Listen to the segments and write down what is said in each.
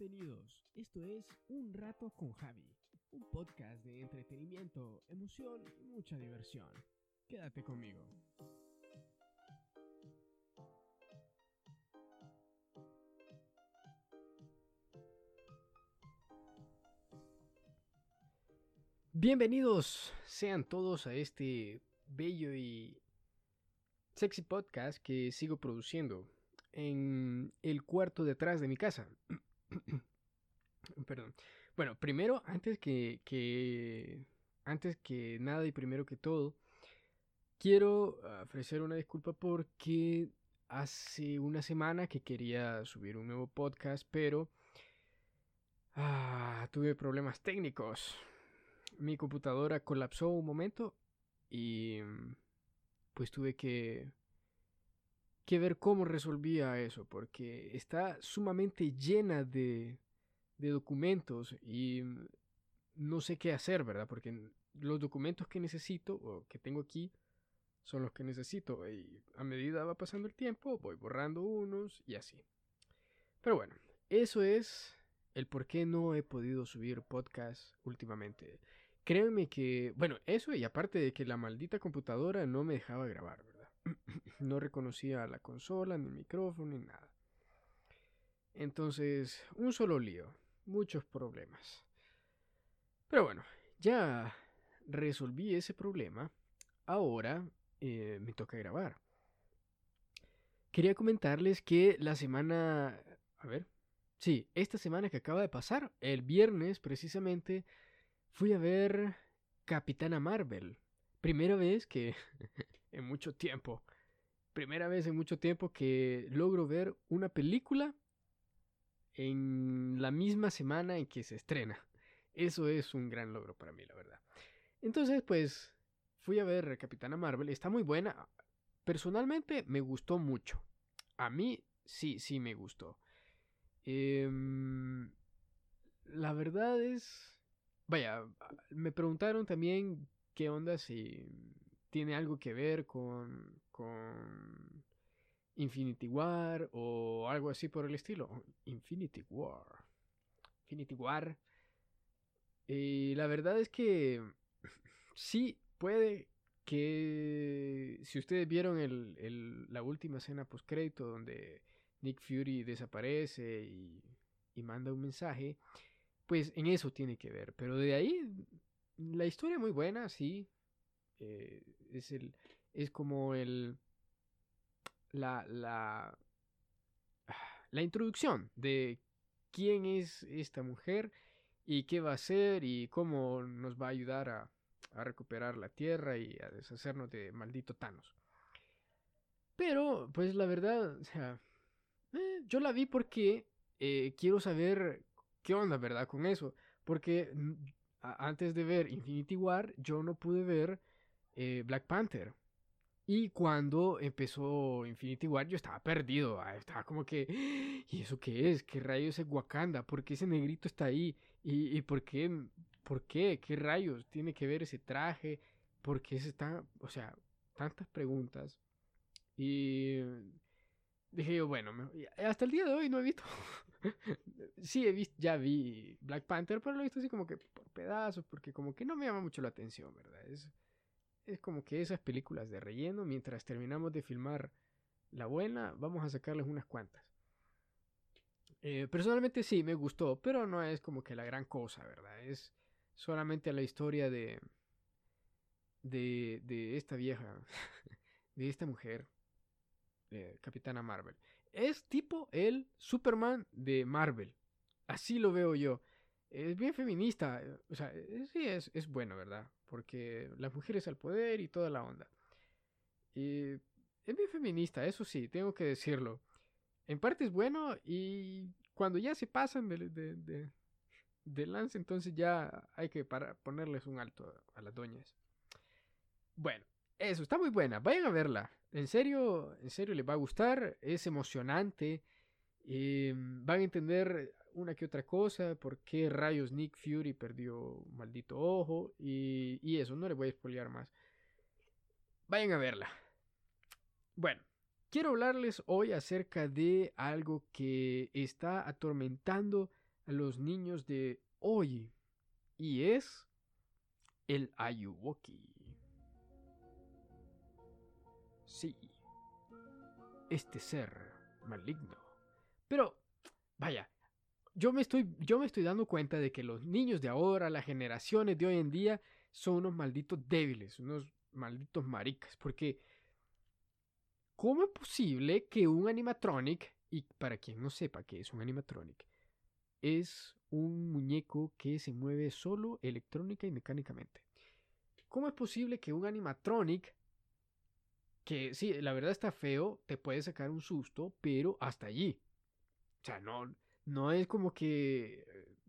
Bienvenidos, esto es Un Rato con Javi, un podcast de entretenimiento, emoción y mucha diversión. Quédate conmigo. Bienvenidos sean todos a este bello y sexy podcast que sigo produciendo en el cuarto detrás de mi casa. Perdón. Bueno, primero, antes que, que, antes que nada y primero que todo, quiero ofrecer una disculpa porque hace una semana que quería subir un nuevo podcast, pero ah, tuve problemas técnicos. Mi computadora colapsó un momento y pues tuve que que ver cómo resolvía eso, porque está sumamente llena de, de documentos y no sé qué hacer, ¿verdad? Porque los documentos que necesito o que tengo aquí son los que necesito y a medida va pasando el tiempo voy borrando unos y así. Pero bueno, eso es el por qué no he podido subir podcast últimamente. Créanme que, bueno, eso y aparte de que la maldita computadora no me dejaba grabar. no reconocía la consola, ni el micrófono, ni nada. Entonces, un solo lío, muchos problemas. Pero bueno, ya resolví ese problema. Ahora eh, me toca grabar. Quería comentarles que la semana... A ver. Sí, esta semana que acaba de pasar, el viernes precisamente, fui a ver Capitana Marvel. Primera vez que en mucho tiempo, primera vez en mucho tiempo que logro ver una película en la misma semana en que se estrena. Eso es un gran logro para mí, la verdad. Entonces, pues, fui a ver Capitana Marvel. Está muy buena. Personalmente me gustó mucho. A mí sí, sí me gustó. Em, la verdad es... Vaya, me preguntaron también qué onda si tiene algo que ver con, con Infinity War o algo así por el estilo. Infinity War. Infinity War. Y la verdad es que sí puede que si ustedes vieron el, la última escena post crédito donde Nick Fury desaparece y, y manda un mensaje, pues en eso tiene que ver. Pero de ahí la historia es muy buena, sí. Eh, es el. Es como el. La. La. La introducción de quién es esta mujer y qué va a hacer y cómo nos va a ayudar a, a recuperar la tierra y a deshacernos de maldito Thanos. Pero, pues la verdad, o sea, eh, yo la vi porque eh, quiero saber qué onda, ¿verdad? Con eso. Porque antes de ver Infinity War, yo no pude ver eh, Black Panther. Y cuando empezó Infinity War, yo estaba perdido. Ah, estaba como que, ¿y eso qué es? ¿Qué rayos es Wakanda? ¿Por qué ese negrito está ahí? ¿Y, por qué? ¿Por qué? ¿Qué rayos tiene que ver ese traje? ¿Por qué se está.? O sea, tantas preguntas. Y Dije yo, bueno, hasta el día de hoy no he visto. sí, he visto, ya vi Black Panther, pero lo he visto así como que por pedazos, porque como que no me llama mucho la atención, ¿verdad? Es, es como que esas películas de relleno, mientras terminamos de filmar la buena, vamos a sacarles unas cuantas. Eh, personalmente sí, me gustó, pero no es como que la gran cosa, ¿verdad? Es solamente la historia de. de, de esta vieja, de esta mujer Capitana Marvel. Es tipo el Superman de Marvel. Así lo veo yo. Es bien feminista. O sea, sí es, es bueno, ¿verdad? Porque las mujeres al poder y toda la onda. Y es bien feminista, eso sí, tengo que decirlo. En parte es bueno y cuando ya se pasan de, lance, entonces ya hay que ponerles un alto a las doñas. Bueno, eso, está muy buena. Vayan a verla. En serio, en serio les va a gustar. Es emocionante. Eh, van a entender una que otra cosa. Por qué rayos Nick Fury perdió un maldito ojo. Y, eso, no les voy a spoilear más. Vayan a verla. Bueno, quiero hablarles hoy acerca de algo que está atormentando a los niños de hoy. Y es el Ayuwoki. Sí, este ser maligno. Pero, vaya, yo me estoy, yo me estoy dando cuenta de que los niños de ahora, las generaciones de hoy en día, son unos malditos débiles, unos malditos maricas, porque ¿cómo es posible que un animatronic, y para quien no sepa qué es un animatronic, es un muñeco que se mueve solo electrónica y mecánicamente? ¿Cómo es posible que un animatronic, que sí, la verdad está feo, te puede sacar un susto, pero hasta allí? O sea, no, no es como que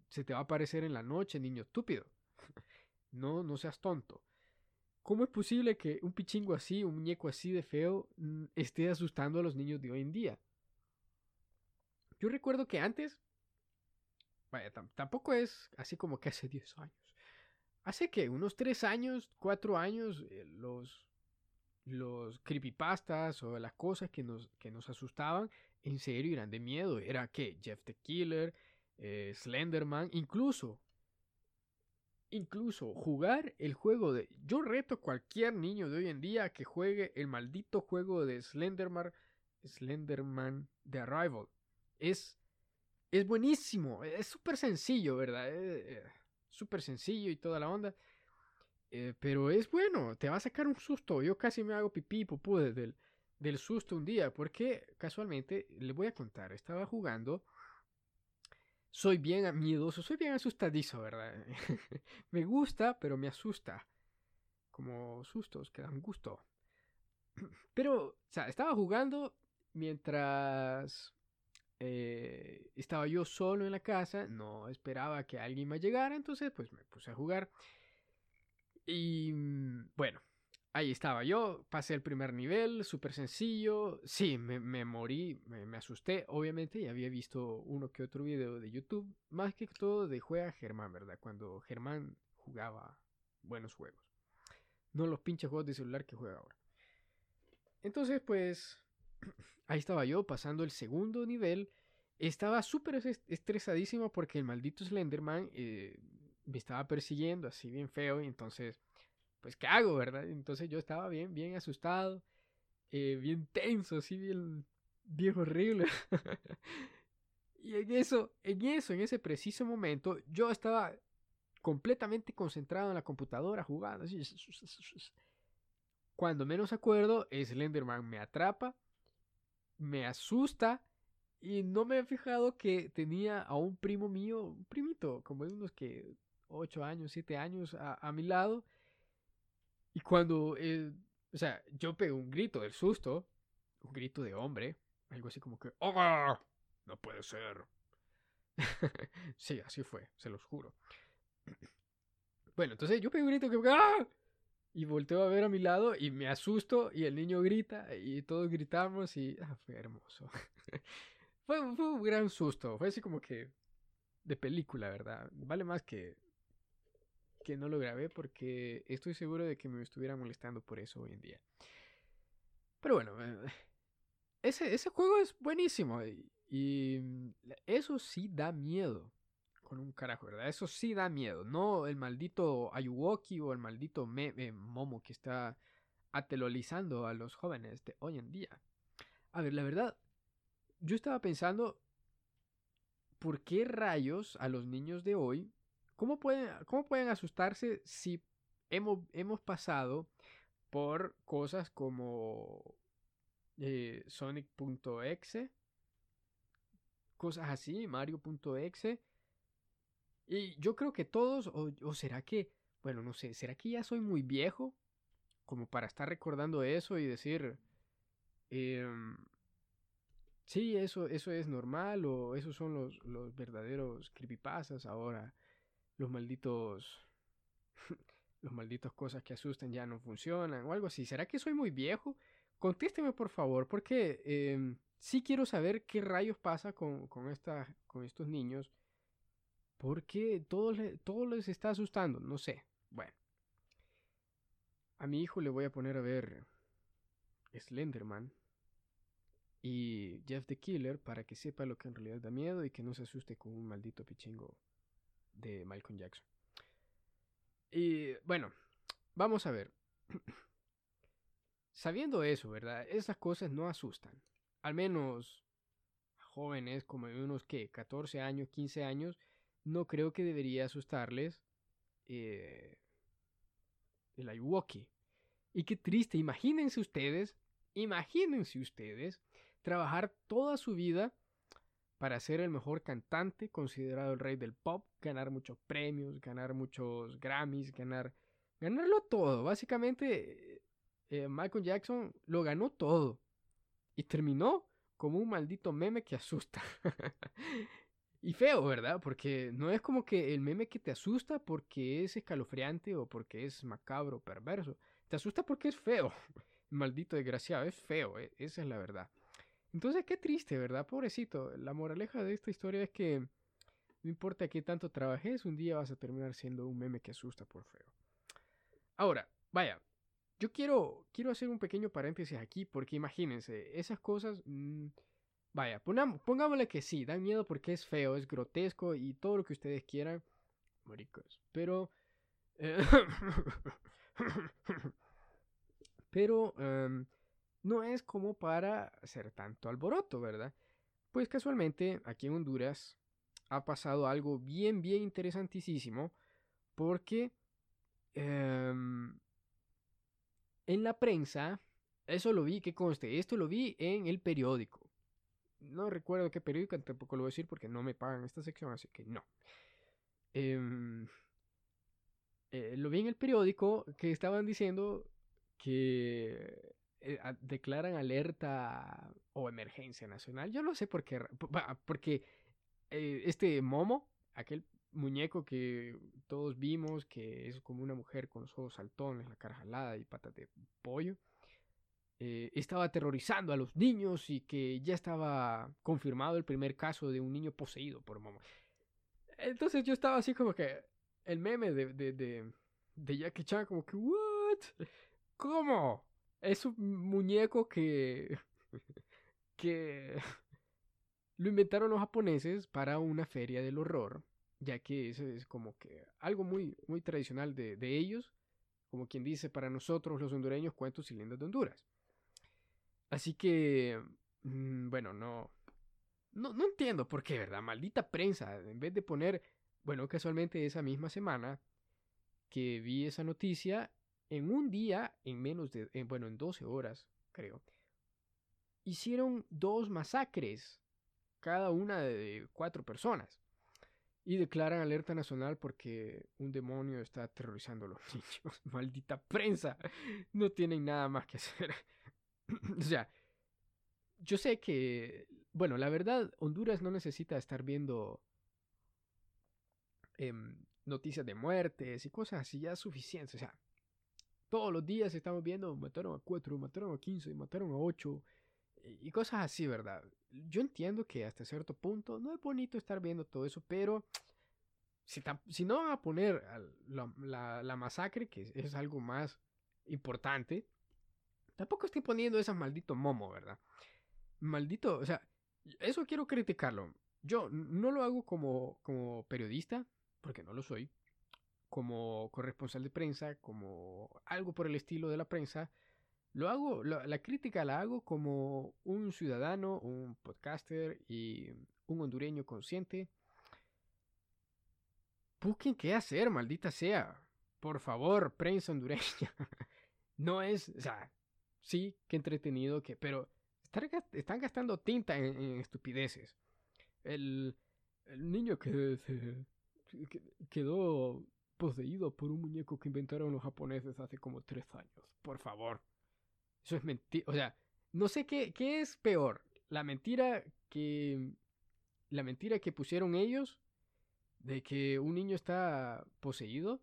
se te va a aparecer en la noche, niño estúpido. No, no seas tonto. ¿Cómo es posible que un pichingo así, un muñeco así de feo, esté asustando a los niños de hoy en día? Yo recuerdo que antes, vaya, tampoco es así como que hace 10 años. Hace que unos 3 años, 4 años, eh, los, los creepypastas o las cosas que nos, que nos asustaban, en serio eran de miedo. Era que Jeff the Killer, eh, Slenderman, incluso incluso jugar el juego de... Yo reto a cualquier niño de hoy en día que juegue el maldito juego de Slenderman, Slenderman The Arrival. Es, es buenísimo, es súper sencillo, ¿verdad? Eh, eh, súper sencillo y toda la onda. Pero es bueno, te va a sacar un susto. Yo casi me hago pipí, pupú del, del susto un día, porque casualmente, le voy a contar, estaba jugando soy bien miedoso, soy bien asustadizo, ¿verdad? me gusta, pero me asusta. Como sustos que dan gusto. Pero, o sea, estaba jugando mientras eh, estaba yo solo en la casa, no esperaba que alguien me llegara, entonces pues me puse a jugar. Y mm, bueno, ahí estaba yo, pasé el primer nivel, súper sencillo. Sí, me, morí, me, asusté, obviamente, y había visto uno que otro video de YouTube, más que todo de Juega Germán, ¿verdad? Cuando Germán jugaba buenos juegos. No los pinches juegos de celular que juega ahora. Entonces, pues, ahí estaba yo pasando el segundo nivel. Estaba súper estresadísimo porque el maldito Slenderman eh, me estaba persiguiendo así bien feo y entonces pues, ¿qué hago, verdad? Entonces yo estaba bien, bien asustado, eh, bien tenso, así, bien, bien horrible. y en eso, en eso, en ese preciso momento, yo estaba completamente concentrado en la computadora jugando. Así. Cuando menos acuerdo, Slenderman me atrapa, me asusta y no me he fijado que tenía a un primo mío, un primito, como de unos que 8 años, 7 años a mi lado y cuando, eh, o sea, yo pegué un grito del susto, un grito de hombre, algo así como que, ¡Oh! No puede ser. sí, así fue, se los juro. bueno, entonces yo pegué un grito que, ¡Ah! Y volteo a ver a mi lado y me asusto y el niño grita y todos gritamos y ah, fue hermoso. fue, fue un gran susto, fue así como que de película, ¿verdad? Vale más que que no lo grabé porque estoy seguro de que me estuviera molestando por eso hoy en día. Pero bueno, eh, ese, ese juego es buenísimo y, mm, eso sí da miedo con un carajo, ¿verdad? Eso sí da miedo, no el maldito Ayuwoki o el maldito eh, Momo que está atelolizando a los jóvenes de hoy en día. A ver, la verdad, yo estaba pensando, ¿por qué rayos a los niños de hoy ¿Cómo pueden, cómo pueden asustarse si hemos, hemos pasado por cosas como eh, Sonic.exe, cosas así, Mario.exe? Y yo creo que todos, o, será que, bueno, no sé, ¿será que ya soy muy viejo? Como para estar recordando eso y decir, em, sí, eso, eso es normal o esos son los, los verdaderos creepypastas ahora los malditos los malditos cosas que asustan ya no funcionan o algo así. ¿Será que soy muy viejo? Contésteme por favor, porque eh, sí quiero saber qué rayos pasa con, con, con estos niños. Porque todo, todo les está asustando, no sé. Bueno. A mi hijo le voy a poner a ver Slenderman. y Jeff the Killer para que sepa lo que en realidad da miedo y que no se asuste con un maldito pichingo de Malcolm Jackson. Y bueno, vamos a ver. Sabiendo eso, ¿verdad? Esas cosas no asustan. Al menos jóvenes como de unos que 14 años, 15 años, no creo que debería asustarles eh, el Ayuwoki. Y qué triste, imagínense ustedes, imagínense ustedes trabajar toda su vida para ser el mejor cantante, considerado el rey del pop, ganar muchos premios, ganar muchos Grammys, ganar, ganarlo todo. Básicamente, eh, Michael Jackson lo ganó todo y terminó como un maldito meme que asusta. y feo, ¿verdad? Porque no es como que el meme que te asusta porque es escalofriante o porque es macabro, perverso. Te asusta porque es feo. Maldito desgraciado, es feo, e, esa es la verdad. Entonces, qué triste, ¿verdad? Pobrecito. La moraleja de esta historia es que no importa qué tanto trabajes, un día vas a terminar siendo un meme que asusta por feo. Ahora, vaya, yo quiero, quiero hacer un pequeño paréntesis aquí porque imagínense, esas cosas, mm, vaya, pongámosle que sí, dan miedo porque es feo, es grotesco y todo lo que ustedes quieran, maricos, pero... Eh, pero... Em, no es como para hacer tanto alboroto, ¿verdad? Pues casualmente aquí en Honduras ha pasado algo bien, bien interesantísimo porque em, en la prensa, eso lo vi, que conste, esto lo vi en el periódico. No recuerdo qué periódico, tampoco lo voy a decir porque no me pagan esta sección, así que no. Em, eh, lo vi en el periódico que estaban diciendo que eh, declaran alerta o emergencia nacional. Yo lo sé porque, porque eh, este Momo, aquel muñeco que todos vimos, que es como una mujer con los ojos saltones, la cara jalada y patas de pollo, eh, estaba aterrorizando a los niños y que ya estaba confirmado el primer caso de un niño poseído por Momo. Entonces yo estaba así como que el meme de, de, de, de Jackie Chan, como que, ¿what? ¿Cómo? Es un muñeco que. que. lo inventaron los japoneses para una feria del horror. Ya que eso es como que algo muy, muy tradicional de, ellos. Como quien dice, para nosotros los hondureños, cuentos y leyendas de Honduras. Así que. Mm, bueno, no, no. No entiendo por qué, ¿verdad? Maldita prensa. En vez de poner. Bueno, casualmente esa misma semana que vi esa noticia, en un día, en menos de, bueno, en 12 horas, creo, hicieron dos masacres, cada una de cuatro personas. Y declaran alerta nacional porque un demonio está aterrorizando a los niños. Maldita prensa. No tienen nada más que hacer. o sea, yo sé que, bueno, la verdad, Honduras no necesita estar viendo em, noticias de muertes y cosas así, ya es suficiente. O sea, todos los días estamos viendo, mataron a 4, mataron a 15, mataron a 8 y cosas así, ¿verdad? Yo entiendo que hasta cierto punto no es bonito estar viendo todo eso, pero si, no van a poner la, masacre, que es algo más importante, tampoco estoy poniendo esas maldito momo, ¿verdad? Maldito, o sea, eso quiero criticarlo. Yo no lo hago como, como periodista, porque no lo soy como corresponsal de prensa, como algo por el estilo de la prensa, lo hago, la, crítica la hago como un ciudadano, un podcaster y un hondureño consciente. Busquen qué hacer, maldita sea. Por favor, prensa hondureña. no es, o sea, sí, qué entretenido, que, pero están gastando tinta en, estupideces. El, el niño que quedó poseído por un muñeco que inventaron los japoneses hace como tres años. Por favor. Eso es mentira. O sea, no sé qué, qué es peor. La mentira que. La mentira que pusieron ellos de que un niño está poseído.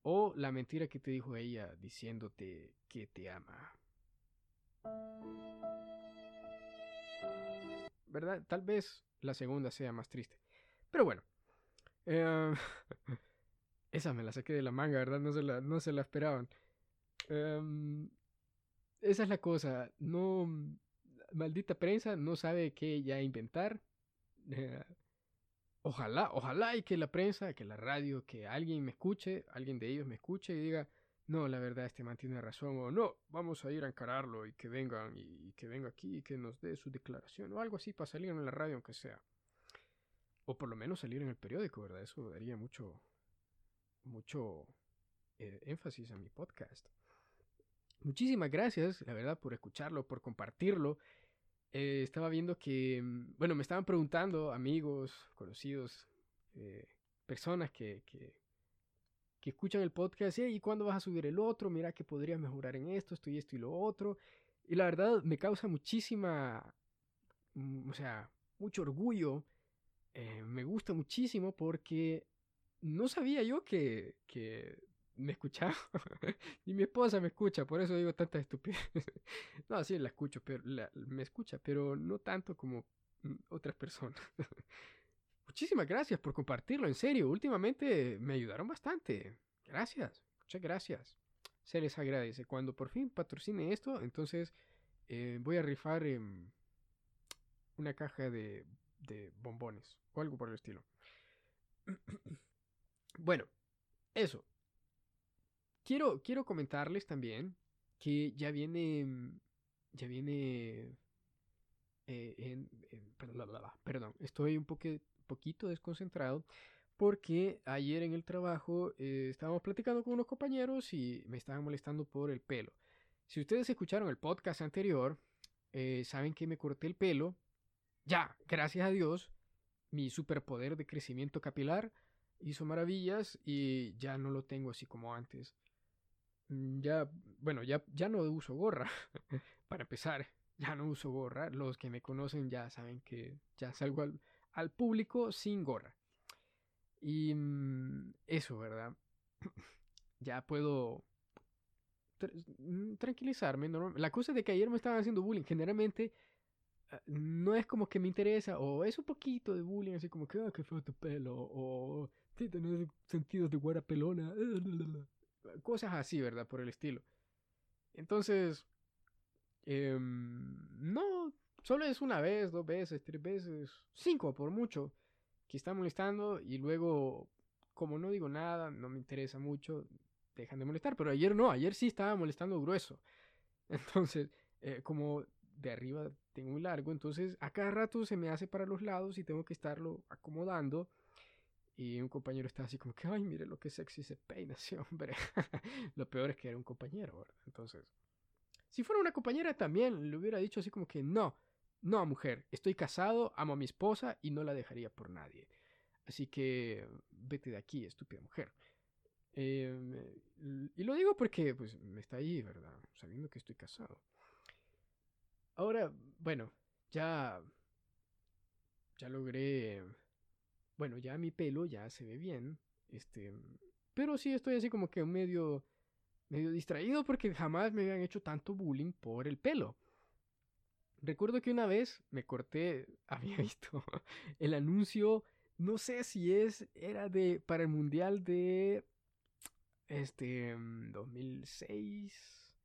O la mentira que te dijo ella diciéndote que te ama. ¿Verdad? Tal vez la segunda sea más triste. Pero bueno. Eh, Esa me la saqué de la manga, ¿verdad? No se la, no se la esperaban. Em, esa es la cosa. No. maldita prensa no sabe qué ya inventar. Eh, ojalá, ojalá y que la prensa, que la radio, que alguien me escuche, alguien de ellos me escuche y diga, no, la verdad este man tiene razón, o no, vamos a ir a encararlo y que vengan y, que venga aquí y que nos dé su declaración, o algo así para salir en la radio aunque sea. O por lo menos salir en el periódico, ¿verdad? Eso daría mucho, mucho eh, énfasis a mi podcast. Muchísimas gracias, la verdad, por escucharlo, por compartirlo. Eh, estaba viendo que, mm, bueno, me estaban preguntando amigos, conocidos, eh, personas que, que, que, escuchan el podcast, ¿y cuándo vas a subir el otro? Mira que podrías mejorar en esto, esto y esto y lo otro. Y la verdad me causa muchísima, mm, o sea, mucho orgullo. me gusta muchísimo porque no sabía yo que, que me escuchaba. y mi esposa me escucha, por eso digo tantas estupideces. no, sí, la escucho, pero me escucha, pero no tanto como mm, otras personas. Muchísimas gracias por compartirlo, en serio. Últimamente me ayudaron bastante. Gracias, muchas gracias. Se les agradece. Cuando por fin patrocine esto, entonces eh, voy a rifar em, una caja de, de bombones o algo por el estilo. bueno, eso quiero, quiero comentarles también que ya viene, mm, ya viene, eh, en, perdón, estoy un poquito desconcentrado porque ayer en el trabajo eh, estábamos platicando con unos compañeros y me estaban molestando por el pelo. Si ustedes escucharon el podcast anterior, eh, saben que me corté el pelo. Ya, gracias a Dios, mi superpoder de crecimiento capilar hizo maravillas y ya no lo tengo así como antes. Mm, ya, bueno, ya, ya no uso gorra, para empezar, ya no uso gorra. Los que me conocen ya saben que ya salgo al, público sin gorra. Y mm, eso, ¿verdad? ya puedo mm, tranquilizarme. La cosa de que ayer me estaban haciendo bullying, generalmente ah, no es como que me interesa, o es un poquito de bullying, así como que, ah, qué feo tu pelo, o sí, tenés sentidos de guara pelona. cosas así, ¿verdad? Por el estilo. Entonces, em, no, solo es una vez, dos veces, tres veces, cinco por mucho, que está molestando y luego, como no digo nada, no me interesa mucho, dejan de molestar. Pero ayer no, ayer sí estaba molestando grueso. Entonces, eh, como de arriba tengo un largo, entonces a cada rato se me hace para los lados y tengo que estarlo acomodando y un compañero está así como que, ay, mire lo que sexy se peina ese hombre. lo peor es que era un compañero, ¿verdad? Entonces, si fuera una compañera también le hubiera dicho así como que, no, no, mujer, estoy casado, amo a mi esposa y no la dejaría por nadie. Así que vete de aquí, estúpida mujer. Em, y lo digo porque, pues, me está ahí, ¿verdad? Sabiendo que estoy casado. Ahora, bueno, ya, ya logré bueno, ya mi pelo ya se ve bien, este, pero sí estoy así como que medio, medio distraído porque jamás me habían hecho tanto bullying por el pelo. Recuerdo que una vez me corté, había visto el anuncio, no sé si es, era de, para el mundial de, este, 2006,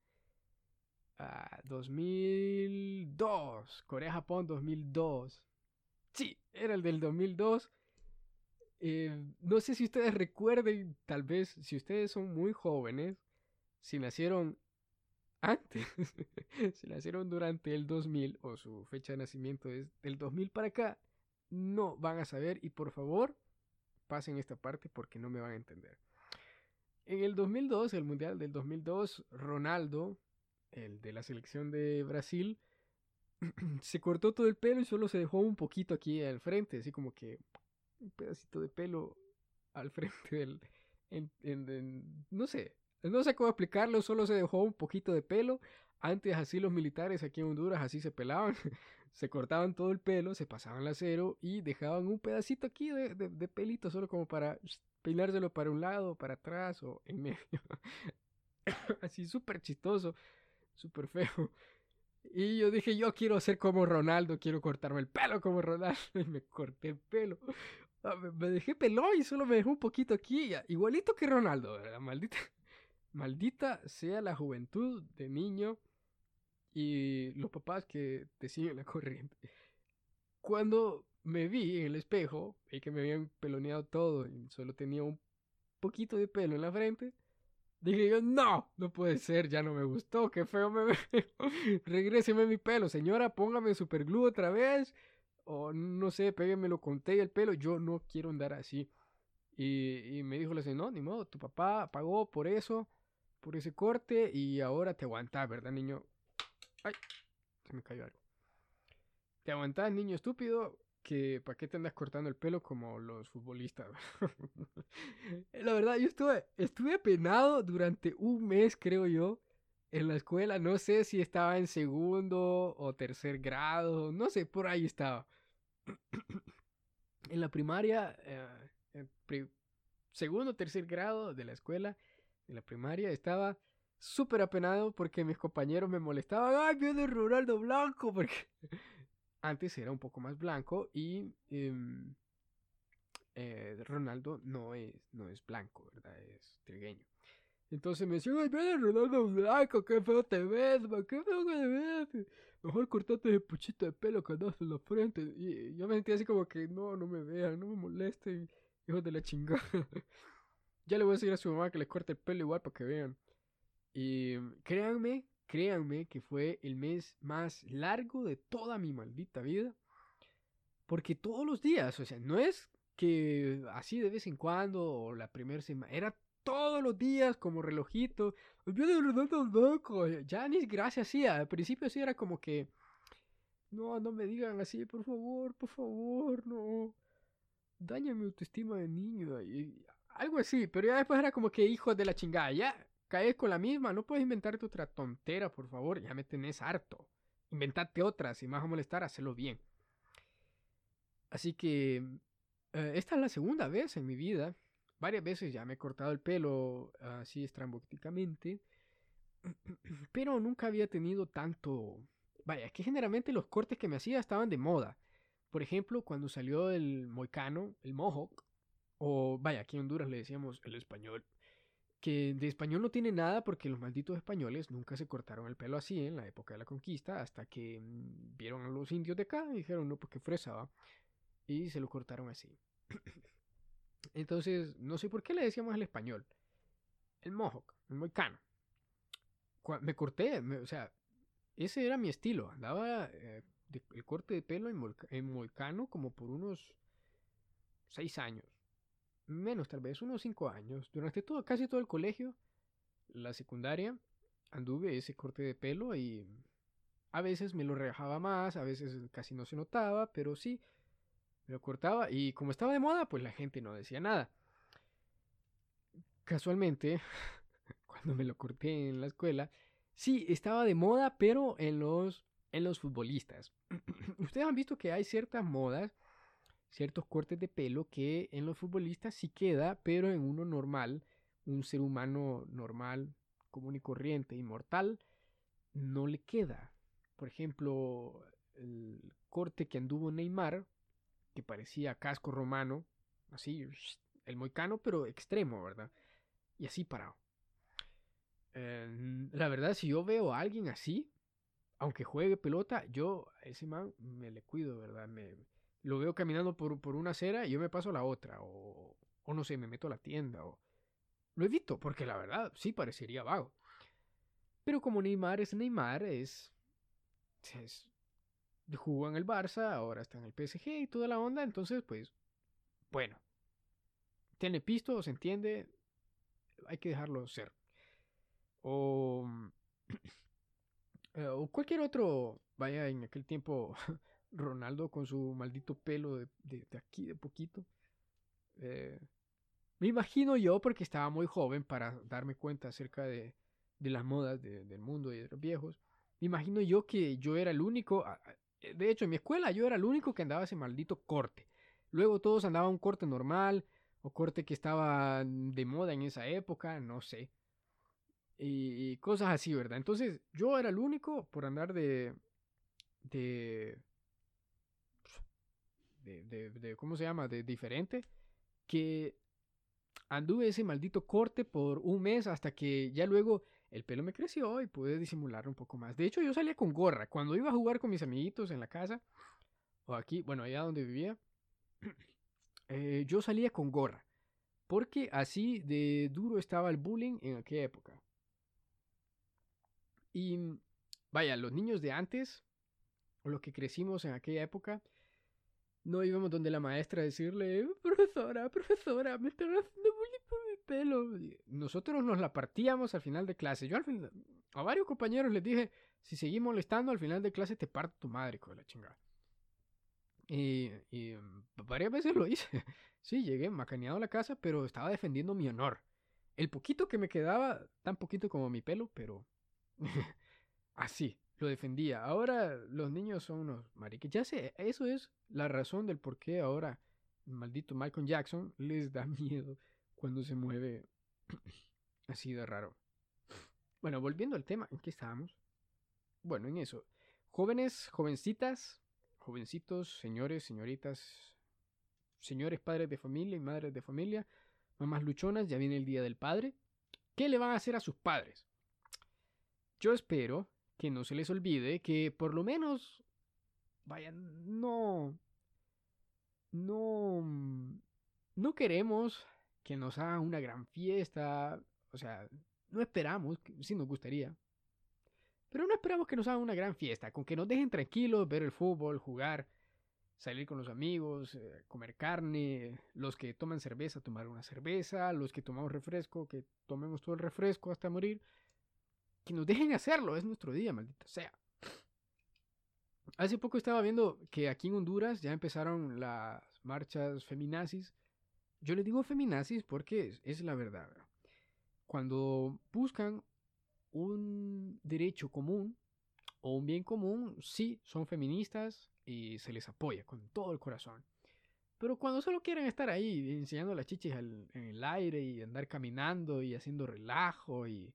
ah, 2002, Corea-Japón 2002. Sí, era el del 2002 eh, no sé si ustedes recuerden, tal vez, si ustedes son muy jóvenes, si nacieron antes, si nacieron durante el 2000 o su fecha de nacimiento es del 2000 para acá, no van a saber y por favor pasen esta parte porque no me van a entender. En el 2002, el Mundial del 2002, Ronaldo, el de la selección de Brasil, se cortó todo el pelo y solo se dejó un poquito aquí al frente, así como que un pedacito de pelo al frente del... no sé, no sé cómo explicarlo, solo se dejó un poquito de pelo. Antes así los militares aquí en Honduras así se pelaban, se cortaban todo el pelo, se pasaban la acero y dejaban un pedacito aquí de, de, pelito solo como para peinárselo para un lado, para atrás o en medio. así súper chistoso, súper feo. Y yo dije, yo quiero ser como Ronaldo, quiero cortarme el pelo como Ronaldo. Y me corté el pelo. Ah, me dejé pelón y solo me dejó un poquito aquí, igualito que Ronaldo, ¿verdad? Maldita, maldita sea la juventud de niño y los papás que te siguen la corriente. Cuando me vi en el espejo y que me habían peloneado todo y solo tenía un poquito de pelo en la frente, dije yo, no, no puede ser, ya no me gustó, qué feo me veo. Regréseme mi pelo, señora, póngame superglue otra vez. O no sé, péguemelo con té el pelo, yo no quiero andar así. Y, y me dijo la señora, no, ni modo, tu papá pagó por eso, por ese corte y ahora te aguantas, ¿verdad, niño? Ay, se me cayó algo. Te aguantas, niño estúpido, que para qué te andas cortando el pelo como los futbolistas. la verdad, yo estuve, estuve apenado durante un mes, creo yo, en la escuela. No sé si estaba en segundo o tercer grado, no sé, por ahí estaba. en la primaria, eh, segundo o tercer grado de la escuela, en la primaria, estaba súper apenado porque mis compañeros me molestaban. ¡Ay, viene Ronaldo Blanco! Porque antes era un poco más blanco y em, eh, Ronaldo no es, no es blanco, ¿verdad? Es trigueño. Entonces me decían, ¡ay, viene Ronaldo Blanco! ¡Qué feo te ves, ¡Qué feo te ves! Mejor cortate ese puchito de pelo que andas en la frente. Y yo me sentía así como que, no, no me vean, no me molesten, hijos de la chingada. ya le voy a decir a su mamá que les corte el pelo igual para que vean. Y créanme, créanme que fue el mes más largo de toda mi maldita vida. Porque todos los días, o sea, no es que así de vez en cuando o la primera semana, era todos los días como relojito. Ya ni gracias sí, al principio sí era como que no, no me digan así, por favor, por favor, no. Daña mi autoestima de niño. Algo así, pero ya después era como que hijo de la chingada, ya caes con la misma, no puedes inventarte otra tontera, por favor, ya me tenés harto. Inventate otra, si me vas a molestar, hazlo bien. Así que eh, esta es la segunda vez en mi vida. Varias veces ya me he cortado el pelo así estrambóticamente. Pero nunca había tenido tanto... Vaya, que generalmente los cortes que me hacía estaban de moda. Por ejemplo, cuando salió el moicano, el mohawk, o vaya, aquí en Honduras le decíamos el español, que de español no tiene nada porque los malditos españoles nunca se cortaron el pelo así en la época de la conquista hasta que mm, vieron a los indios de acá y dijeron no porque fresaba y se lo cortaron así. Entonces, no sé por qué le decíamos el español. El mohawk, el moicano. Me corté, o sea, ese era mi estilo. Andaba eh, el corte de pelo en, en como por unos seis años menos tal vez, unos 5 años, durante todo, casi todo el colegio, la secundaria, anduve ese corte de pelo y a veces me lo relajaba más, a veces casi no se notaba, pero sí, lo cortaba y como estaba de moda, pues la gente no decía nada. Casualmente, cuando me lo corté en la escuela, sí, estaba de moda, pero en los, en los futbolistas. Ustedes han visto que hay ciertas modas ciertos cortes de pelo que en los futbolistas sí queda, pero en uno normal, un ser humano normal, común y corriente, inmortal, no le queda. Por ejemplo, el corte que anduvo Neymar, parecía casco romano, así, el moicano, pero extremo, ¿verdad? Y así parado. Eh, la verdad, si yo veo a alguien así, aunque juegue pelota, yo a ese man me le cuido, ¿verdad? Me, lo veo caminando por, por una acera y yo me paso a la otra, o, o no sé, me meto a la tienda, o... Lo evito, porque la verdad sí parecería vago. Pero como Neymar es Neymar, es... es jugó en el Barça, ahora está en el PSG y toda la onda, entonces pues... Bueno. Tiene pisto, se entiende, hay que dejarlo ser. O... Eh, o cualquier otro, vaya, en aquel tiempo Ronaldo con su maldito pelo de, de, aquí de poquito. Eh, me imagino yo, porque estaba muy joven para darme cuenta acerca de, de las modas del mundo y de los viejos. Me imagino yo que yo era el único. De hecho, en mi escuela yo era el único que andaba ese maldito corte. Luego todos andaban un corte normal o corte que estaba de moda en esa época, no sé. Y, cosas así, ¿verdad? Entonces yo era el único por andar de, de de, ¿cómo se llama? De diferente, que anduve ese maldito corte por un mes hasta que ya luego el pelo me creció y pude disimular un poco más. De hecho, yo salía con gorra. Cuando iba a jugar con mis amiguitos en la casa, o aquí, bueno, allá donde vivía, eh, yo salía con gorra. Porque así de duro estaba el bullying en aquella época. Y vaya, los niños de antes, o los que crecimos en aquella época, no íbamos donde la maestra a decirle, profesora, profesora, me están haciendo bullying pelo. Nosotros nos la partíamos al final de clase. Yo al final, a varios compañeros les dije, si seguís molestando al final de clase te parto tu madre, con la chingada. Y, y, varias veces lo hice. Sí, llegué macaneado a la casa, pero estaba defendiendo mi honor. El poquito que me quedaba, tan poquito como mi pelo, pero así lo defendía. Ahora los niños son unos mariques. Ya sé, eso es la razón del por qué ahora maldito Michael Jackson les da miedo cuando se mueve así de raro. Bueno, volviendo al tema, ¿en qué estábamos? Bueno, en eso. Jóvenes, jovencitas, jovencitos, señores, señoritas, señores padres de familia y madres de familia, mamás luchonas, ya viene el Día del Padre. ¿Qué le van a hacer a sus padres? Yo espero que no se les olvide que por lo menos, vaya, no, no, no queremos que nos hagan una gran fiesta, o sea, no esperamos, sí nos gustaría, pero no esperamos que nos hagan una gran fiesta, con que nos dejen tranquilos, ver el fútbol, jugar, salir con los amigos, eh, comer carne, los que toman cerveza, tomar una cerveza, los que tomamos refresco, que tomemos todo el refresco hasta morir que nos dejen hacerlo, es nuestro día, maldita sea. Hace poco estaba viendo que aquí en Honduras ya empezaron las marchas feminazis. Yo le digo feminazis porque es, la verdad. Cuando buscan un derecho común o un bien común, sí, son feministas y se les apoya con todo el corazón. Pero cuando solo quieren estar ahí enseñando las chichis en el aire y andar caminando y haciendo relajo y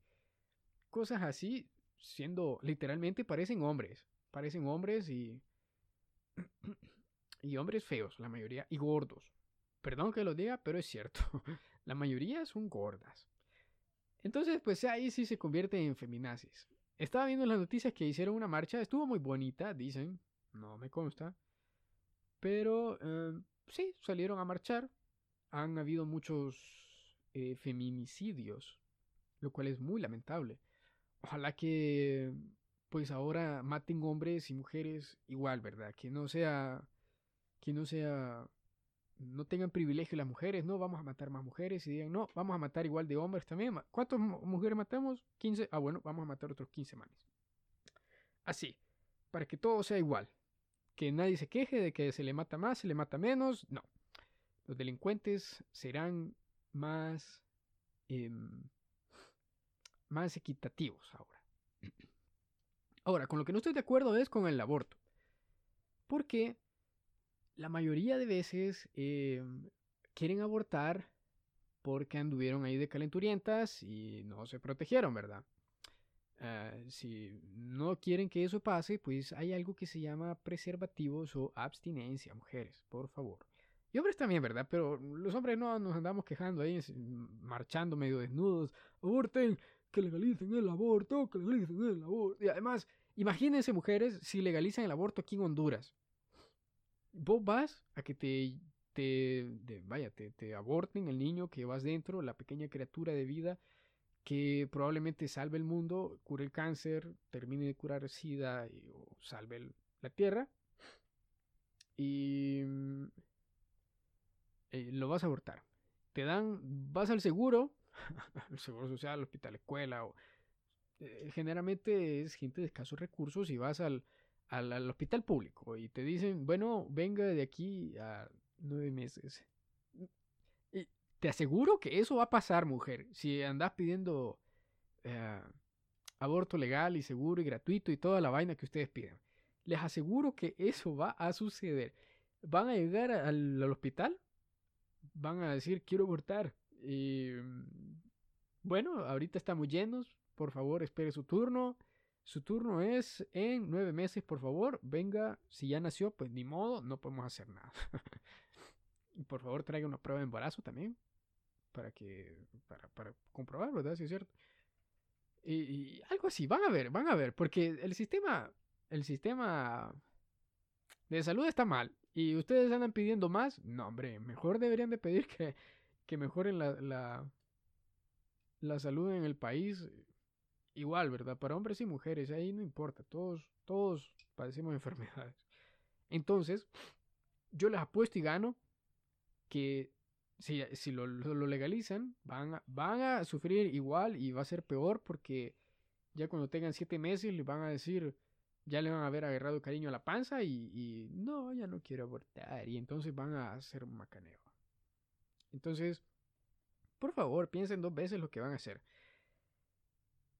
cosas así, siendo literalmente parecen hombres. Parecen hombres y. y hombres feos, la mayoría, y gordos. Perdón que lo diga, pero es cierto. la mayoría son gordas. Entonces, pues ahí sí se convierte en feminazis. Estaba viendo las noticias que hicieron una marcha, estuvo muy bonita, dicen, no me consta. Pero eh, sí, salieron a marchar. Han habido muchos eh, feminicidios, lo cual es muy lamentable. Ojalá que pues ahora maten hombres y mujeres igual, ¿verdad? Que no sea que no sea no tengan privilegio las mujeres, no, vamos a matar más mujeres y digan, no, vamos a matar igual de hombres también. ¿Cuántas mujeres matamos? 15. Ah, bueno, vamos a matar otros 15 manes. Así, para que todo sea igual. Que nadie se queje de que se le mata más, se le mata menos. No. Los delincuentes serán más eh, más equitativos ahora. Ahora, con lo que no estoy de acuerdo es con el aborto. Porque la mayoría de veces em, quieren abortar porque anduvieron ahí de calenturientas y no se protegieron, ¿verdad? Ah, si no quieren que eso pase, pues hay algo que se llama preservativos o abstinencia, mujeres, por favor. Y hombres también, ¿verdad? Pero los hombres no nos andamos quejando ahí, marchando medio desnudos. Aborten, que legalicen el aborto, que legalicen el aborto. Y además, imagínense mujeres si legalizan el aborto aquí en Honduras. Vos vas a que te, te, vaya, te, te aborten el niño que vas dentro, la pequeña criatura de vida que probablemente salve el mundo, cure el cáncer, termine de curar SIDA y, o salve la tierra. Y eh, lo vas a abortar. Te dan, vas al seguro, el seguro social, el hospital, escuela, o, eh, generalmente es gente de escasos recursos y vas al, al, hospital público y te dicen, bueno, venga de aquí a nueve meses. Y te aseguro que eso va a pasar, mujer, si andas pidiendo eh, aborto legal y seguro y gratuito y toda la vaina que ustedes piden. Les aseguro que eso va a suceder. Van a llegar al hospital, van a decir, quiero abortar y mm, bueno, ahorita estamos llenos. Por favor, espere su turno. Su turno es en nueve meses, por favor. Venga, si ya nació, pues ni modo, no podemos hacer nada. y por favor, traiga una prueba de embarazo también. Para que. Para, para comprobar, ¿verdad? Si es cierto. Y, algo así, van a ver, van a ver, porque el sistema, el sistema de salud está mal. Y ustedes andan pidiendo más. No, hombre, mejor deberían de pedir que, que mejoren la, la, la salud en el país. Igual, ¿verdad? Para hombres y mujeres, ahí no importa. Todos, todos padecemos enfermedades. Entonces, yo les apuesto y gano que si, si lo, lo, legalizan, van a, van a sufrir igual y va a ser peor porque ya cuando tengan siete meses les van a decir, ya le van a haber agarrado cariño a la panza y, y no, ya no quiero abortar. Y entonces van a hacer un macaneo. Entonces, por favor, piensen dos veces lo que van a hacer.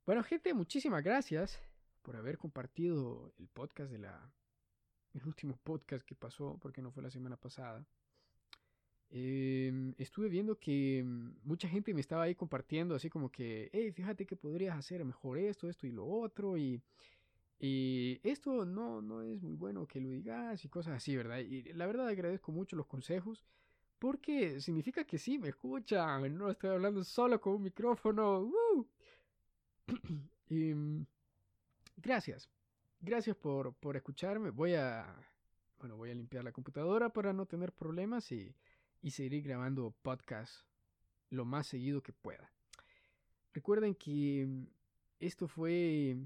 Bueno, gente, muchísimas gracias por haber compartido el podcast de la. El último podcast que pasó, porque no fue la semana pasada. Em, estuve viendo que mm, mucha gente me estaba ahí compartiendo, así como que, hey, fíjate que podrías hacer mejor esto, esto y lo otro, y, y esto no, no es muy bueno que lo digas y cosas así, ¿verdad? Y la verdad agradezco mucho los consejos, porque significa que sí, me escuchan, no estoy hablando solo con un micrófono. mm, gracias, gracias por, por escucharme. Voy a, bueno, voy a limpiar la computadora para no tener problemas y y seguiré grabando podcast lo más seguido que pueda. Recuerden que mm, esto fue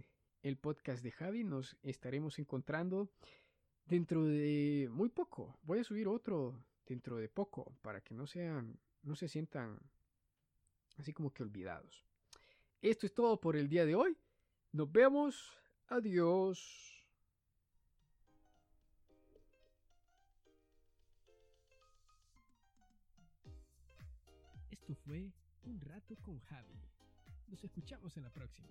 el podcast de Javi. Nos estaremos encontrando dentro de muy poco. Voy a subir otro dentro de poco para que no sean, no se sientan así como que olvidados. Esto es todo por el día de hoy. Nos vemos. Adiós. Esto fue Un rato con Javi. Nos escuchamos en la próxima.